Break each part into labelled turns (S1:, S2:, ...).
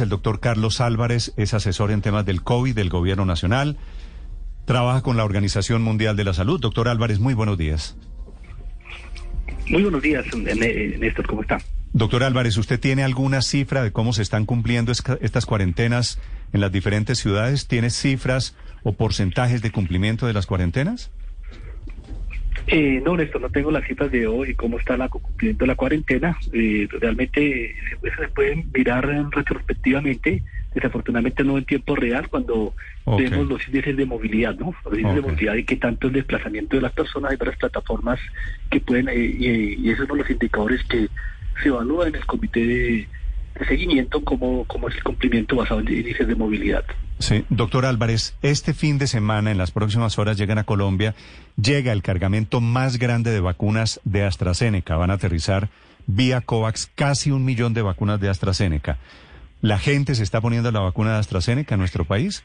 S1: El doctor Carlos Álvarez es asesor en temas del COVID del Gobierno Nacional. Trabaja con la Organización Mundial de la Salud. Doctor Álvarez, muy buenos días.
S2: Muy buenos días, Néstor, ¿cómo está?
S1: Doctor Álvarez, ¿usted tiene alguna cifra de cómo se están cumpliendo estas cuarentenas en las diferentes ciudades? ¿Tiene cifras o porcentajes de cumplimiento de las cuarentenas?
S2: Eh, no, Néstor, no tengo las cifras de hoy, cómo está el cumplimiento de la cuarentena. Eh, realmente se pueden mirar retrospectivamente, desafortunadamente no en tiempo real, cuando vemos los índices de movilidad, ¿no? Los índices de movilidad y qué tanto el desplazamiento de las personas, hay varias plataformas que pueden, eh, y, esos son los indicadores que se evalúan en el comité de, seguimiento, como, como es el cumplimiento basado en índices de movilidad.
S1: Sí, doctor Álvarez, este fin de semana, en las próximas horas, llegan a Colombia, llega el cargamento más grande de vacunas de AstraZeneca. Van a aterrizar vía COVAX casi un millón de vacunas de AstraZeneca. ¿La gente se está poniendo la vacuna de AstraZeneca en nuestro país?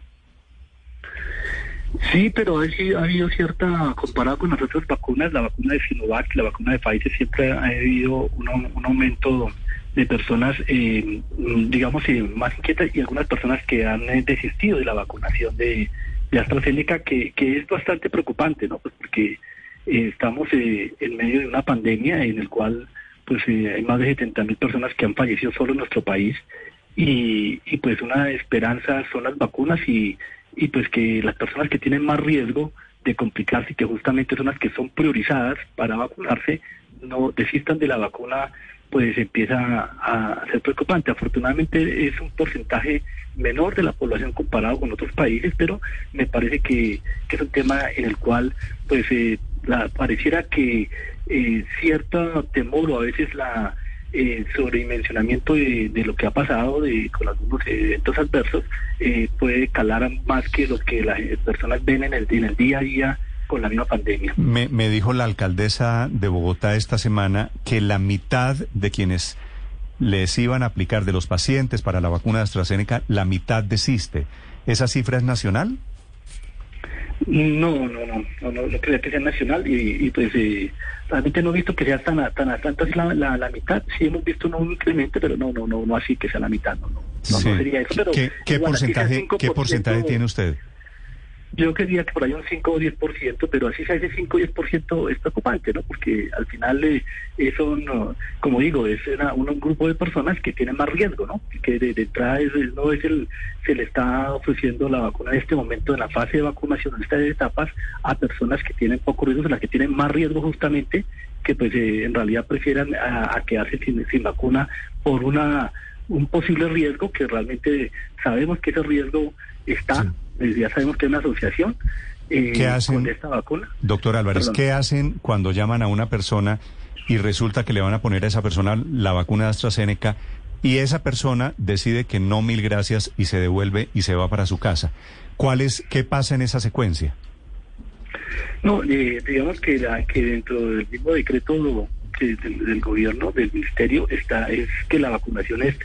S2: Sí, pero ha habido cierta, comparado con las otras vacunas, la vacuna de Sinovac, la vacuna de Pfizer, siempre ha habido un, un aumento de personas, eh, digamos, eh, más inquietas y algunas personas que han eh, desistido de la vacunación de, de AstraZeneca, que, es bastante preocupante, ¿no? Pues porque estamos en medio de una pandemia en el cual pues hay más de 70 mil personas que han fallecido solo en nuestro país y, y pues una esperanza son las vacunas y, y pues que las personas que tienen más riesgo de complicarse y que justamente son las que son priorizadas para vacunarse no desistan de la vacuna pues empieza a, ser preocupante. Afortunadamente es un porcentaje menor de la población comparado con otros países, pero me parece que, es un tema en el cual pues eh, la, pareciera que eh, cierto temor o a veces la eh, sobredimensionamiento de, de, lo que ha pasado de, con algunos eventos adversos eh, puede calar más que lo que las personas ven en el, en el día a día con la misma pandemia.
S1: Me, me dijo la alcaldesa de Bogotá esta semana que la mitad de quienes les iban a aplicar de los pacientes para la vacuna de AstraZeneca, la mitad desiste. ¿Esa cifra es nacional?
S2: No, no, no, no, no, creo que sea nacional y, pues eh, realmente no he visto que sea tan tan tanto la, la, la, mitad. Sí hemos visto un incremento, pero no, no, no, no así que sea la mitad, no, no, no, sería eso. Pero
S1: ¿Qué, porcentaje, ¿qué porcentaje tiene usted?
S2: Yo quería que por ahí un 5 o 10%, pero así sea ese 5 o 10% es preocupante, ¿no? Porque al final eh, eso, no, como digo, es un grupo de personas que tienen más riesgo, ¿no? Que de, entrada no es el, se le está ofreciendo la vacuna en este momento, en la fase de vacunación, en estas etapas, a personas que tienen poco riesgo, las que tienen más riesgo justamente, que pues eh, en realidad prefieran a, quedarse sin, sin vacuna por una un posible riesgo que realmente sabemos que ese riesgo está ya sabemos que hay una asociación eh, ¿Qué hacen, con esta vacuna.
S1: Doctor Álvarez, ¿qué hacen cuando llaman a una persona y resulta que le van a poner a esa persona la vacuna de AstraZeneca y esa persona decide que no, mil gracias y se devuelve y se va para su casa? ¿Cuál es, ¿Qué pasa en esa secuencia?
S2: No, eh, digamos que, la, que dentro del mismo decreto del, del, gobierno, del ministerio, está es que la vacunación es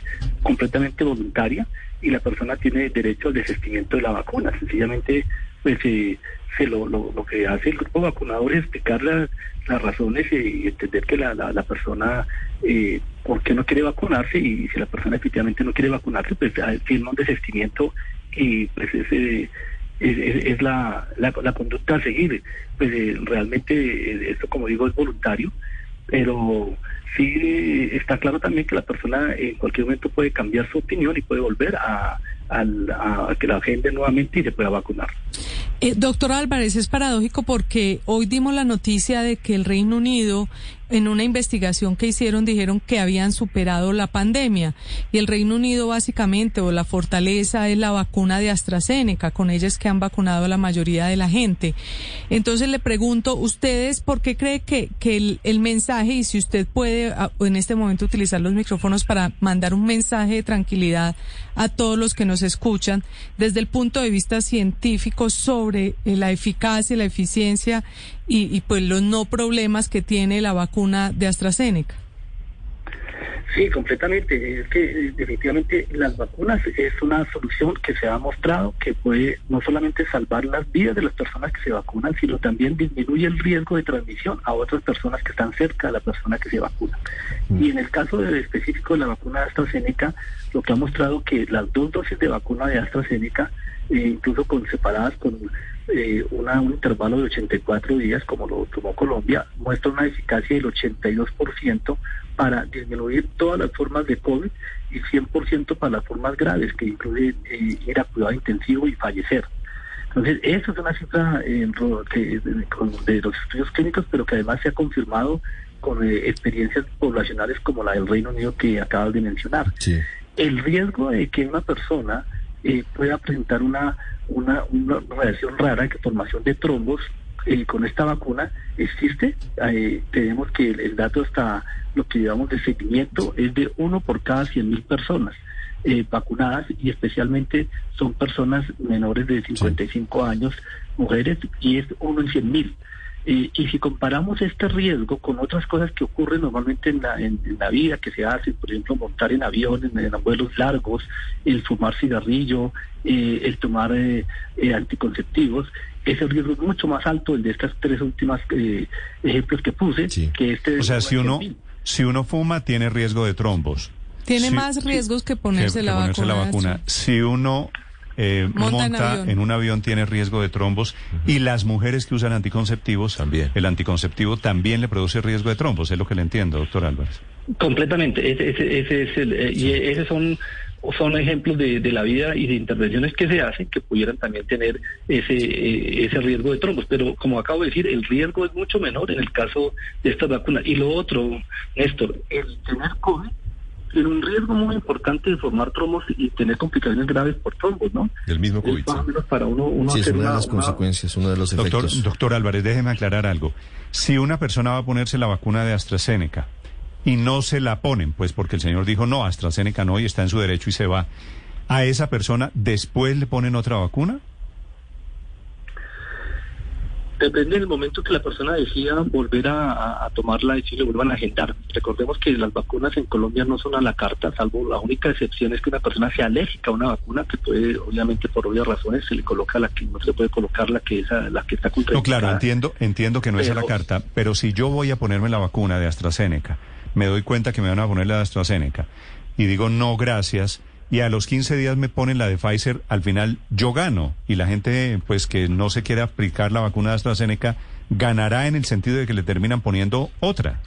S2: completamente voluntaria y la persona tiene derecho al desistimiento de la vacuna. Sencillamente, pues eh, se lo, lo, lo, que hace el grupo vacunador es explicar las, las razones y entender que la, la, persona, eh, por qué no quiere vacunarse y si la persona efectivamente no quiere vacunarse, pues firma un desistimiento y pues ese es, la, la, conducta a seguir. Pues eh, realmente eh, esto, como digo, es voluntario, pero sí está claro también que la persona en cualquier momento puede cambiar su opinión y puede volver a, que la agende nuevamente y se pueda vacunar.
S3: Eh, doctor Álvarez, es paradójico porque hoy dimos la noticia de que el Reino Unido en una investigación que hicieron dijeron que habían superado la pandemia y el Reino Unido básicamente o la fortaleza es la vacuna de AstraZeneca, con ella es que han vacunado a la mayoría de la gente. Entonces le pregunto, ¿ustedes por qué cree que, que el, el mensaje y si usted puede en este momento utilizar los micrófonos para mandar un mensaje de tranquilidad a todos los que nos escuchan desde el punto de vista científico sobre eh, la eficacia y la eficiencia y, y pues los no problemas que tiene la vacuna de AstraZeneca.
S2: Sí, completamente. Es que eh, definitivamente las vacunas es una solución que se ha mostrado que puede no solamente salvar las vidas de las personas que se vacunan, sino también disminuye el riesgo de transmisión a otras personas que están cerca de la persona que se vacuna. Mm. Y en el caso de, específico de la vacuna de AstraZeneca, lo que ha mostrado que las dos dosis de vacuna de AstraZeneca, eh, incluso con separadas con eh, una, un intervalo de 84 días, como lo tomó Colombia, muestra una eficacia del 82% para disminuir todas las formas de COVID y 100% para las formas graves, que incluye eh, ir a cuidado intensivo y fallecer. Entonces, eso es una cifra eh, que, de, los estudios clínicos, pero que además se ha confirmado con eh, experiencias poblacionales como la del Reino Unido que acabas de mencionar. El riesgo de que una persona eh, pueda presentar una, una, una reacción rara, que formación de trombos, eh, con esta vacuna existe. Eh, tenemos que el, dato hasta lo que llevamos de seguimiento es de uno por cada 100 mil personas. Eh, vacunadas y especialmente son personas menores de 55 años, mujeres, y es uno en 100 mil. Y si comparamos este riesgo con otras cosas que ocurren normalmente en la, en, la vida, que se hacen, por ejemplo, montar en aviones, en, vuelos largos, el fumar cigarrillo, el tomar anticonceptivos, ese riesgo es mucho más alto el de estas tres últimas eh, ejemplos que puse que este
S1: o sea si uno si uno fuma tiene riesgo de trombos.
S3: Tiene más riesgos que ponerse, la, vacuna.
S1: si uno eh, monta, en, un avión tiene riesgo de trombos y las mujeres que usan anticonceptivos también el anticonceptivo también le produce riesgo de trombos es lo que le entiendo doctor Álvarez
S2: completamente ese, ese, es el eh, y esos son son ejemplos de, de, la vida y de intervenciones que se hacen que pudieran también tener ese, eh, ese riesgo de trombos. Pero como acabo de decir, el riesgo es mucho menor en el caso de estas vacunas. Y lo otro, Néstor, el tener COVID un riesgo muy importante de formar trombos y tener complicaciones graves por trombos, ¿no?
S4: El mismo COVID.
S2: para uno, uno
S4: sí, es una, de las consecuencias, uno de los
S1: doctor,
S4: efectos.
S1: Doctor Álvarez, déjeme aclarar algo. Si una persona va a ponerse la vacuna de AstraZeneca, y no se la ponen, pues porque el señor dijo no, AstraZeneca no y está en su derecho y se va. ¿A esa persona después le ponen otra vacuna?
S2: Depende del momento que la persona decida volver a, tomarla y si le vuelvan a agendar. Recordemos que las vacunas en Colombia no son a la carta, salvo la única excepción es que una persona sea alérgica a una vacuna, que puede, obviamente, por obvias razones, se le coloca la que no se puede colocar la que, es la que está
S1: No, claro, entiendo, entiendo que no es a la carta, pero si yo voy a ponerme la vacuna de AstraZeneca, me doy cuenta que me van a poner la de AstraZeneca y digo no gracias y a los 15 días me ponen la de Pfizer, al final yo gano y la gente pues que no se quiere aplicar la vacuna de AstraZeneca ganará en el sentido de que le terminan poniendo otra.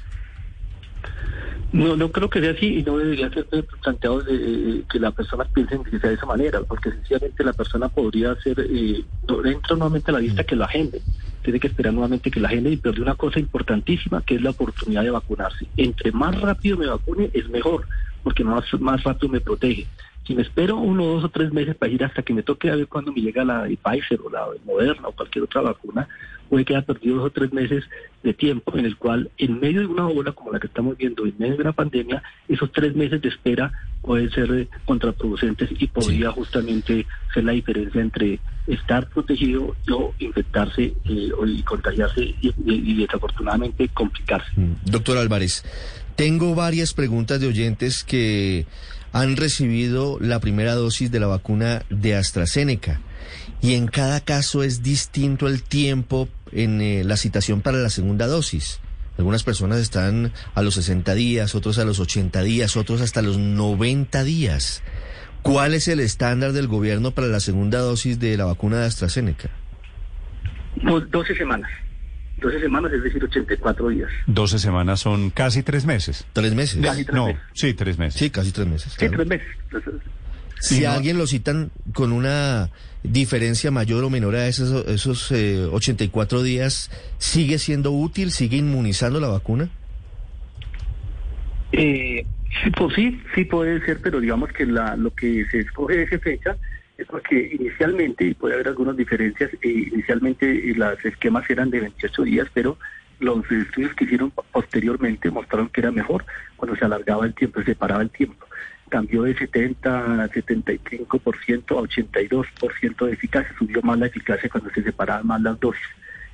S2: No, no creo que sea así y no debería ser planteado de, que la persona piense que sea de esa manera, porque sencillamente la persona podría ser, eh, entra nuevamente a la lista que lo agende, tiene que esperar nuevamente que la agende y pierde una cosa importantísima que es la oportunidad de vacunarse. Entre más rápido me vacune es mejor, porque más, más rápido me protege. Si me espero uno, dos o tres meses para ir hasta que me toque a ver cuándo me llega la de Pfizer o la de Moderna o cualquier otra vacuna, puede quedar perdido dos o tres meses de tiempo en el cual, en medio de una ola como la que estamos viendo, en medio de una pandemia, esos tres meses de espera pueden ser eh, contraproducentes y podría justamente ser la diferencia entre estar protegido o infectarse eh, y contagiarse y, desafortunadamente complicarse. Mm.
S4: Doctor Álvarez, tengo varias preguntas de oyentes que han recibido la primera dosis de la vacuna de AstraZeneca y en cada caso es distinto el tiempo en eh, la citación para la segunda dosis. Algunas personas están a los 60 días, otros a los 80 días, otros hasta los 90 días. ¿Cuál es el estándar del gobierno para la segunda dosis de la vacuna de AstraZeneca?
S2: 12 semanas. 12 semanas, es decir, 84 días.
S1: 12 semanas son casi tres meses.
S4: ¿Tres meses?
S2: Casi tres
S1: no,
S2: meses.
S1: sí, tres meses.
S4: Sí, casi tres meses.
S2: Sí, tres meses.
S4: Si a alguien lo citan con una diferencia mayor o menor a esos, esos 84 eh, días, ¿sigue siendo útil? ¿Sigue inmunizando la vacuna?
S2: Eh, pues sí, sí puede ser, pero digamos que la, lo que se escoge de esa fecha es porque inicialmente, y puede haber algunas diferencias, eh, inicialmente los esquemas eran de 28 días, pero los estudios que hicieron posteriormente mostraron que era mejor cuando se alargaba el tiempo, se separaba el tiempo. Cambió de 70 a 75% a 82% de eficacia, subió más la eficacia cuando se separaban más las dosis.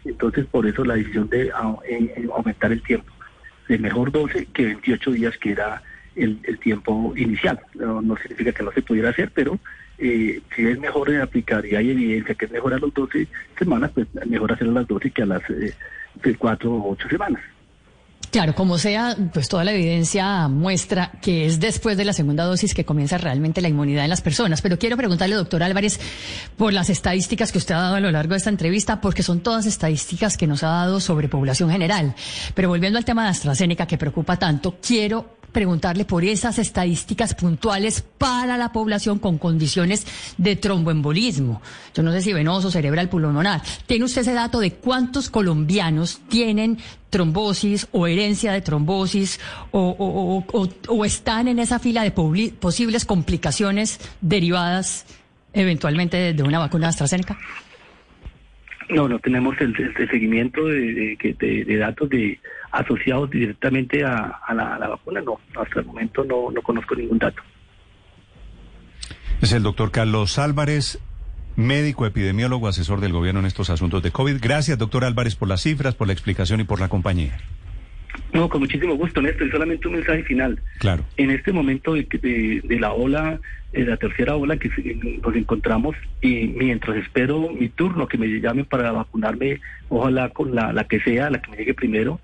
S2: Entonces, por eso la decisión de aumentar el tiempo, de mejor 12 que 28 días, que era el, tiempo inicial. No, significa que no se pudiera hacer, pero eh, si es mejor aplicar y hay evidencia que es mejor a las 12 semanas, pues mejor hacerlo a las 12 que a las eh, de 4 o 8 semanas.
S5: Claro, como sea, pues toda la evidencia muestra que es después de la segunda dosis que comienza realmente la inmunidad en las personas. Pero quiero preguntarle, doctor Álvarez, por las estadísticas que usted ha dado a lo largo de esta entrevista, porque son todas estadísticas que nos ha dado sobre población general. Pero volviendo al tema de AstraZeneca, que preocupa tanto, quiero preguntarle por esas estadísticas puntuales para la población con condiciones de tromboembolismo. Yo no sé si venoso, cerebral, pulmonar. ¿Tiene usted ese dato de cuántos colombianos tienen trombosis o herencia de trombosis o, están en esa fila de posibles complicaciones derivadas eventualmente de una vacuna AstraZeneca?
S2: No, no tenemos el, seguimiento de, de, datos de asociados directamente a, la, vacuna. No, hasta el momento no, no conozco ningún dato.
S1: Es el doctor Carlos Álvarez, médico epidemiólogo, asesor del gobierno en estos asuntos de COVID. Gracias, doctor Álvarez, por las cifras, por la explicación y por la compañía.
S2: No, con muchísimo gusto, Néstor. Y solamente un mensaje final.
S1: Claro.
S2: En este momento de, de, la ola, de la tercera ola que nos encontramos, y mientras espero mi turno, que me llamen para vacunarme, ojalá con la, la que sea, la que me llegue primero,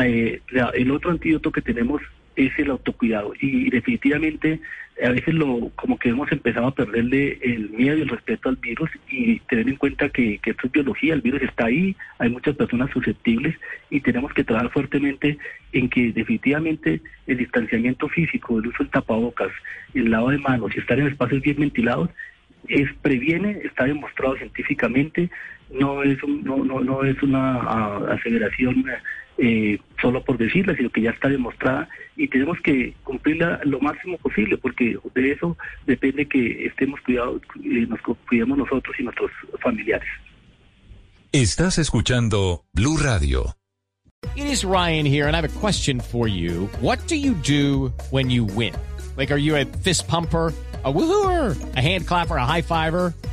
S2: eh, el otro antídoto que tenemos es el autocuidado. Y definitivamente a veces lo como que hemos empezado a perderle el miedo y el respeto al virus y tener en cuenta que, que esto es biología, el virus está ahí, hay muchas personas susceptibles y tenemos que trabajar fuertemente en que definitivamente el distanciamiento físico, el uso del tapabocas, el lado de manos y estar en espacios bien ventilados es previene, está demostrado científicamente, no es no, no, no es una aseveración eh, solo por decirla, sino que ya está demostrada y tenemos que cumplirla lo máximo posible, porque de eso depende que estemos cuidados, eh, nos cuidemos nosotros y nuestros familiares.
S6: Estás escuchando Blue Radio.
S7: It is Ryan here, and I have a question for you. What do you do when you win? Like, are you a fist pumper? a woohooer, a hand clapper, a high fiver.